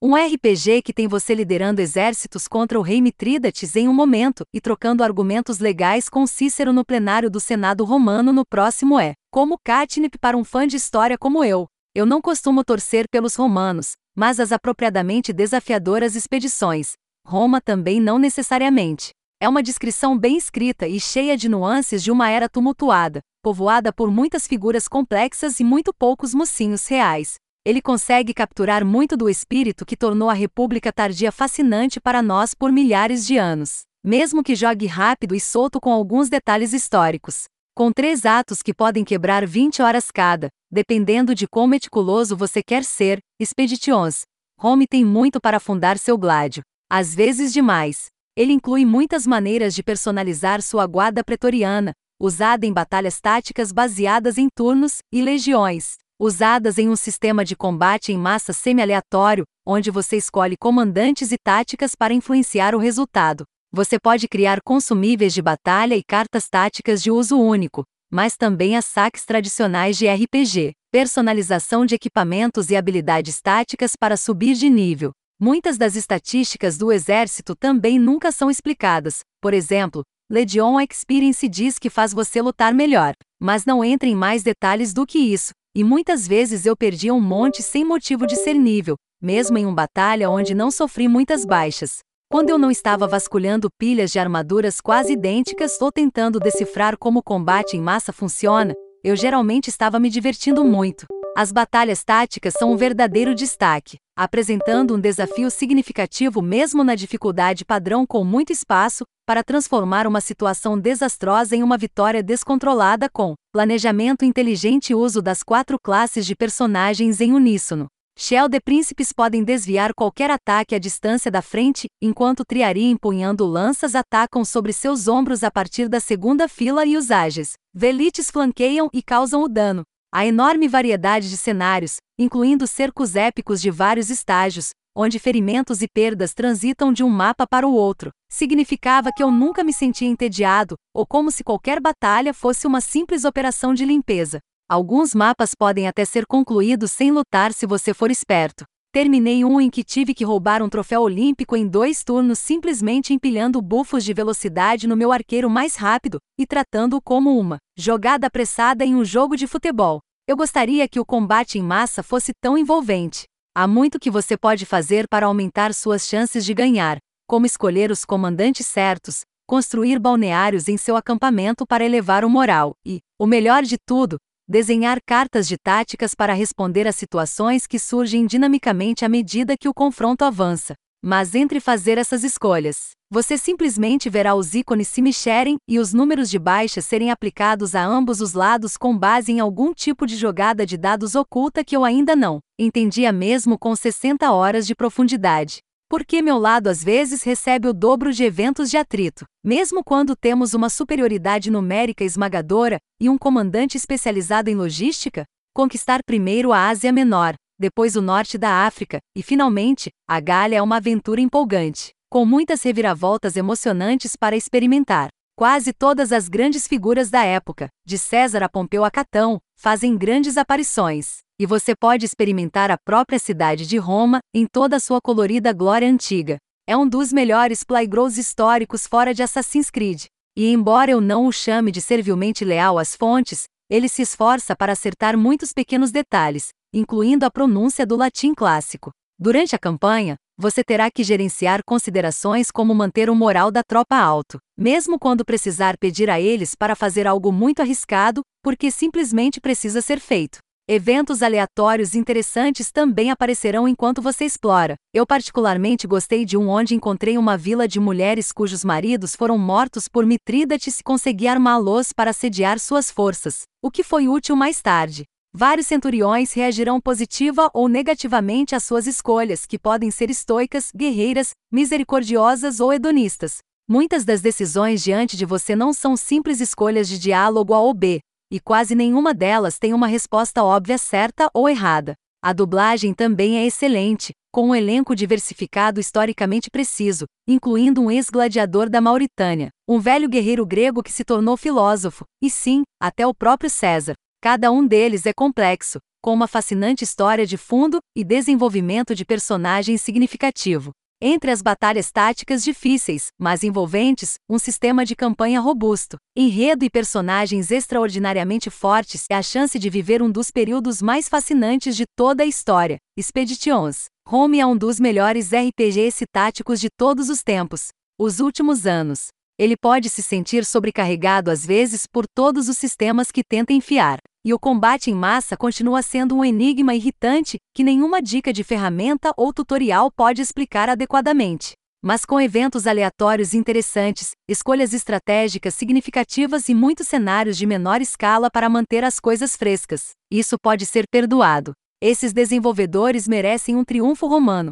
Um RPG que tem você liderando exércitos contra o rei Mitrídates em um momento e trocando argumentos legais com Cícero no plenário do Senado romano no próximo é, como catnip para um fã de história como eu. Eu não costumo torcer pelos romanos, mas as apropriadamente desafiadoras expedições. Roma também não necessariamente. É uma descrição bem escrita e cheia de nuances de uma era tumultuada, povoada por muitas figuras complexas e muito poucos mocinhos reais ele consegue capturar muito do espírito que tornou a República Tardia fascinante para nós por milhares de anos, mesmo que jogue rápido e solto com alguns detalhes históricos. Com três atos que podem quebrar 20 horas cada, dependendo de quão meticuloso você quer ser, Expeditions. Home tem muito para fundar seu gládio. Às vezes demais. Ele inclui muitas maneiras de personalizar sua guarda pretoriana, usada em batalhas táticas baseadas em turnos e legiões usadas em um sistema de combate em massa semi-aleatório, onde você escolhe comandantes e táticas para influenciar o resultado. Você pode criar consumíveis de batalha e cartas táticas de uso único, mas também as saques tradicionais de RPG, personalização de equipamentos e habilidades táticas para subir de nível. Muitas das estatísticas do exército também nunca são explicadas. Por exemplo, Legion Experience diz que faz você lutar melhor, mas não entra em mais detalhes do que isso. E muitas vezes eu perdia um monte sem motivo de ser nível, mesmo em uma batalha onde não sofri muitas baixas. Quando eu não estava vasculhando pilhas de armaduras quase idênticas ou tentando decifrar como o combate em massa funciona, eu geralmente estava me divertindo muito. As batalhas táticas são um verdadeiro destaque, apresentando um desafio significativo mesmo na dificuldade padrão com muito espaço, para transformar uma situação desastrosa em uma vitória descontrolada com planejamento inteligente e uso das quatro classes de personagens em uníssono. Shell de príncipes podem desviar qualquer ataque à distância da frente, enquanto Triari empunhando lanças atacam sobre seus ombros a partir da segunda fila e os Ages. Velites flanqueiam e causam o dano. A enorme variedade de cenários, incluindo cercos épicos de vários estágios, onde ferimentos e perdas transitam de um mapa para o outro, significava que eu nunca me sentia entediado, ou como se qualquer batalha fosse uma simples operação de limpeza. Alguns mapas podem até ser concluídos sem lutar se você for esperto. Terminei um em que tive que roubar um troféu olímpico em dois turnos simplesmente empilhando bufos de velocidade no meu arqueiro mais rápido e tratando-o como uma jogada apressada em um jogo de futebol. Eu gostaria que o combate em massa fosse tão envolvente. Há muito que você pode fazer para aumentar suas chances de ganhar, como escolher os comandantes certos, construir balneários em seu acampamento para elevar o moral e, o melhor de tudo, desenhar cartas de táticas para responder a situações que surgem dinamicamente à medida que o confronto avança. Mas entre fazer essas escolhas, você simplesmente verá os ícones se mexerem e os números de baixa serem aplicados a ambos os lados com base em algum tipo de jogada de dados oculta que eu ainda não entendia mesmo com 60 horas de profundidade. Porque meu lado às vezes recebe o dobro de eventos de atrito, mesmo quando temos uma superioridade numérica esmagadora e um comandante especializado em logística? Conquistar primeiro a Ásia Menor, depois o norte da África, e finalmente, a Gália é uma aventura empolgante, com muitas reviravoltas emocionantes para experimentar. Quase todas as grandes figuras da época, de César a Pompeu a Catão, fazem grandes aparições e você pode experimentar a própria cidade de Roma em toda a sua colorida glória antiga. É um dos melhores playgrounds históricos fora de Assassin's Creed. E embora eu não o chame de servilmente leal às fontes, ele se esforça para acertar muitos pequenos detalhes, incluindo a pronúncia do latim clássico. Durante a campanha, você terá que gerenciar considerações como manter o moral da tropa alto, mesmo quando precisar pedir a eles para fazer algo muito arriscado, porque simplesmente precisa ser feito. Eventos aleatórios interessantes também aparecerão enquanto você explora. Eu particularmente gostei de um onde encontrei uma vila de mulheres cujos maridos foram mortos por Mitrídates e consegui armá-los para sediar suas forças, o que foi útil mais tarde. Vários centuriões reagirão positiva ou negativamente às suas escolhas, que podem ser estoicas, guerreiras, misericordiosas ou hedonistas. Muitas das decisões diante de você não são simples escolhas de diálogo A ou B, e quase nenhuma delas tem uma resposta óbvia certa ou errada. A dublagem também é excelente, com um elenco diversificado historicamente preciso, incluindo um ex-gladiador da Mauritânia, um velho guerreiro grego que se tornou filósofo, e sim, até o próprio César. Cada um deles é complexo, com uma fascinante história de fundo e desenvolvimento de personagens significativo. Entre as batalhas táticas difíceis, mas envolventes, um sistema de campanha robusto, enredo e personagens extraordinariamente fortes e a chance de viver um dos períodos mais fascinantes de toda a história. Expeditions. Home é um dos melhores RPGs táticos de todos os tempos. Os últimos anos. Ele pode se sentir sobrecarregado às vezes por todos os sistemas que tenta enfiar. E o combate em massa continua sendo um enigma irritante que nenhuma dica de ferramenta ou tutorial pode explicar adequadamente. Mas com eventos aleatórios interessantes, escolhas estratégicas significativas e muitos cenários de menor escala para manter as coisas frescas, isso pode ser perdoado. Esses desenvolvedores merecem um triunfo romano.